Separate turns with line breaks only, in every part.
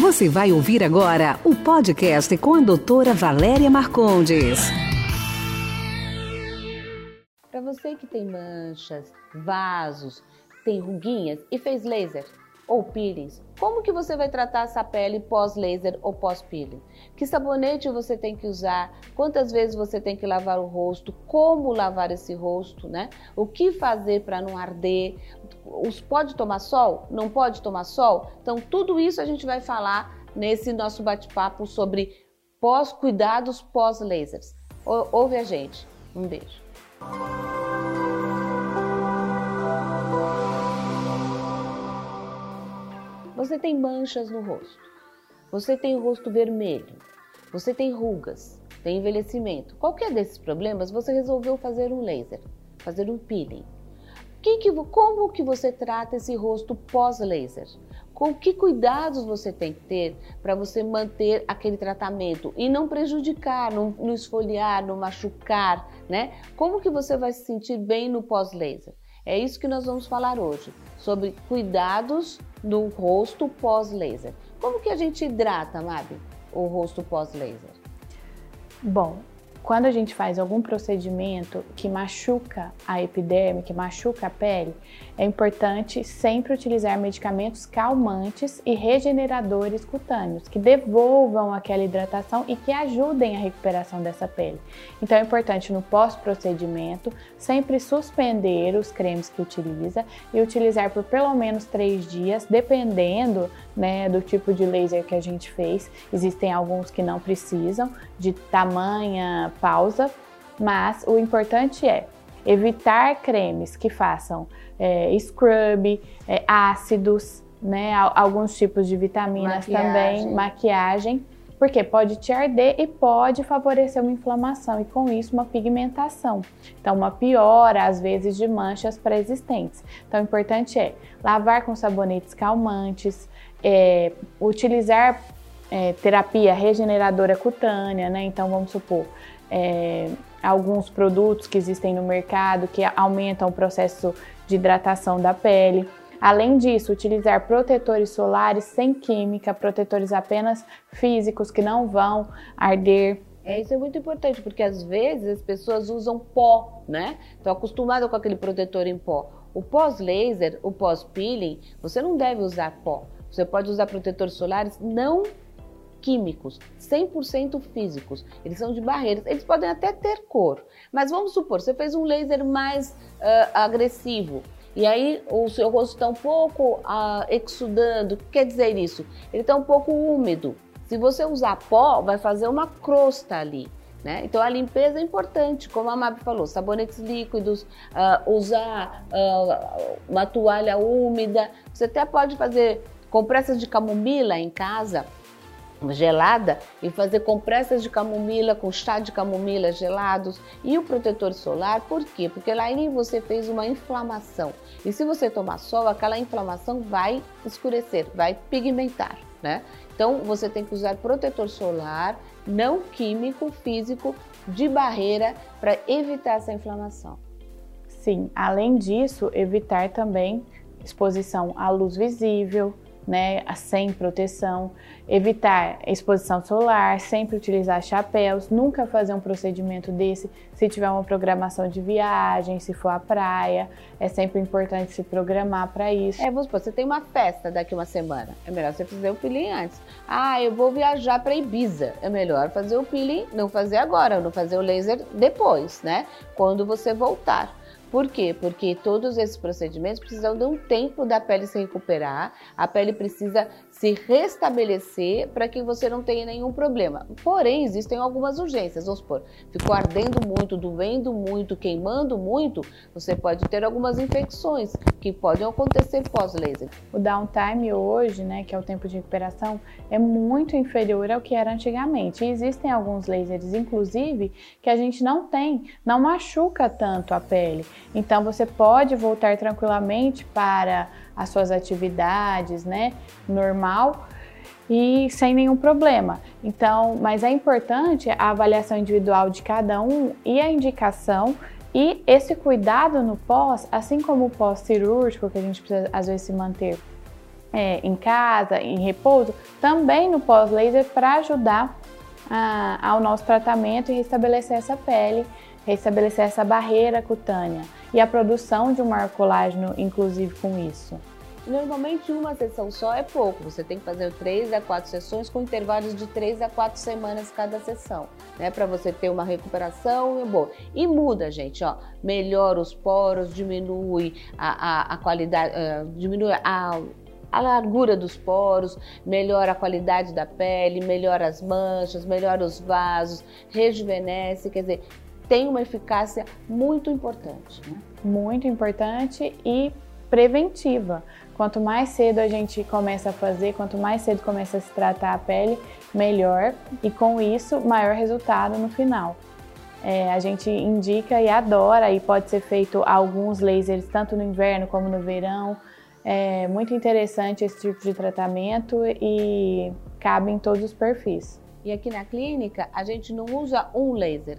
Você vai ouvir agora o podcast com a doutora Valéria Marcondes.
Para você que tem manchas, vasos, tem ruguinhas e fez laser ou peelings, como que você vai tratar essa pele pós-laser ou pós-peeling? Que sabonete você tem que usar? Quantas vezes você tem que lavar o rosto? Como lavar esse rosto, né? O que fazer para não arder? Os, pode tomar sol? Não pode tomar sol? Então, tudo isso a gente vai falar nesse nosso bate-papo sobre pós-cuidados pós-lasers. Ouve a gente. Um beijo. Você tem manchas no rosto. Você tem o rosto vermelho. Você tem rugas, tem envelhecimento. Qualquer desses problemas, você resolveu fazer um laser, fazer um peeling. Que que, como que você trata esse rosto pós-laser? Com que cuidados você tem que ter para você manter aquele tratamento e não prejudicar, não, não esfoliar, não machucar, né? Como que você vai se sentir bem no pós-laser? É isso que nós vamos falar hoje, sobre cuidados no rosto pós-laser. Como que a gente hidrata, Mabi, o rosto pós-laser?
Bom, quando a gente faz algum procedimento que machuca a epiderme, que machuca a pele, é importante sempre utilizar medicamentos calmantes e regeneradores cutâneos, que devolvam aquela hidratação e que ajudem a recuperação dessa pele. Então é importante no pós-procedimento sempre suspender os cremes que utiliza e utilizar por pelo menos três dias, dependendo né, do tipo de laser que a gente fez. Existem alguns que não precisam de tamanha pausa, mas o importante é evitar cremes que façam é, scrub, é, ácidos, né, alguns tipos de vitaminas maquiagem. também, maquiagem, porque pode te arder e pode favorecer uma inflamação e com isso uma pigmentação. Então, uma piora às vezes de manchas pré-existentes. Então, o importante é lavar com sabonetes calmantes, é, utilizar é, terapia regeneradora cutânea, né? Então, vamos supor, é, alguns produtos que existem no mercado que aumentam o processo de hidratação da pele. Além disso, utilizar protetores solares sem química, protetores apenas físicos que não vão arder.
É, isso é muito importante, porque às vezes as pessoas usam pó, né? Estão acostumadas com aquele protetor em pó. O pós-laser, o pós-peeling, você não deve usar pó. Você pode usar protetores solares não químicos, 100% físicos. Eles são de barreiras. Eles podem até ter cor, mas vamos supor, você fez um laser mais uh, agressivo e aí o seu rosto está um pouco uh, exudando. O que quer dizer isso? Ele está um pouco úmido. Se você usar pó, vai fazer uma crosta ali. Né? Então a limpeza é importante, como a Mab falou, sabonetes líquidos, uh, usar uh, uma toalha úmida. Você até pode fazer compressas de camomila em casa gelada e fazer compressas de camomila com chá de camomila gelados e o protetor solar, por quê? Porque lá em você fez uma inflamação. E se você tomar sol, aquela inflamação vai escurecer, vai pigmentar, né? Então você tem que usar protetor solar não químico, físico, de barreira para evitar essa inflamação.
Sim, além disso, evitar também exposição à luz visível, né, sem proteção, evitar exposição solar, sempre utilizar chapéus, nunca fazer um procedimento desse se tiver uma programação de viagem, se for à praia, é sempre importante se programar para isso.
É, vamos supor, você tem uma festa daqui uma semana, é melhor você fazer o peeling antes. Ah, eu vou viajar para Ibiza, é melhor fazer o peeling, não fazer agora, não fazer o laser depois, né? Quando você voltar. Por quê? Porque todos esses procedimentos precisam de um tempo da pele se recuperar, a pele precisa se restabelecer para que você não tenha nenhum problema. Porém, existem algumas urgências. Vamos supor, ficou ardendo muito, doendo muito, queimando muito, você pode ter algumas infecções que podem acontecer pós-laser.
O downtime hoje, né, que é o tempo de recuperação, é muito inferior ao que era antigamente. E existem alguns lasers, inclusive, que a gente não tem, não machuca tanto a pele. Então você pode voltar tranquilamente para as suas atividades, né, normal e sem nenhum problema. Então, mas é importante a avaliação individual de cada um e a indicação e esse cuidado no pós, assim como o pós cirúrgico que a gente precisa às vezes se manter é, em casa, em repouso, também no pós-laser para ajudar a, ao nosso tratamento e restabelecer essa pele, restabelecer essa barreira cutânea e a produção de um maior colágeno, inclusive com isso.
Normalmente uma sessão só é pouco, você tem que fazer três a quatro sessões com intervalos de três a quatro semanas cada sessão, né? Para você ter uma recuperação boa. E muda, gente, ó, melhora os poros, diminui a, a, a qualidade, uh, diminui a, a largura dos poros, melhora a qualidade da pele, melhora as manchas, melhora os vasos, rejuvenesce, quer dizer, tem uma eficácia muito importante. Né?
Muito importante e preventiva. Quanto mais cedo a gente começa a fazer, quanto mais cedo começa a se tratar a pele, melhor e com isso, maior resultado no final. É, a gente indica e adora e pode ser feito alguns lasers tanto no inverno como no verão. É muito interessante esse tipo de tratamento e cabe em todos os perfis.
E aqui na clínica, a gente não usa um laser,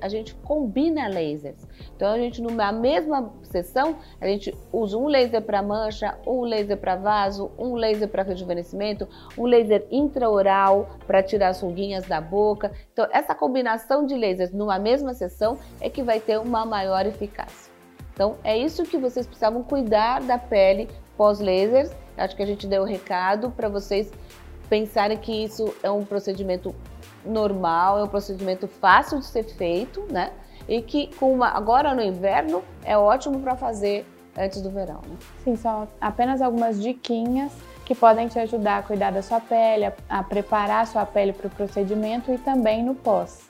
a gente combina lasers. Então, a gente, numa mesma sessão, a gente usa um laser para mancha, um laser para vaso, um laser para rejuvenescimento, um laser intraoral para tirar as ruguinhas da boca. Então, essa combinação de lasers numa mesma sessão é que vai ter uma maior eficácia. Então, é isso que vocês precisavam cuidar da pele pós-lasers. Acho que a gente deu o recado para vocês pensarem que isso é um procedimento normal, é um procedimento fácil de ser feito, né? E que com uma, agora no inverno é ótimo para fazer antes do verão. Né?
Sim, são apenas algumas diquinhas que podem te ajudar a cuidar da sua pele, a, a preparar a sua pele para o procedimento e também no pós.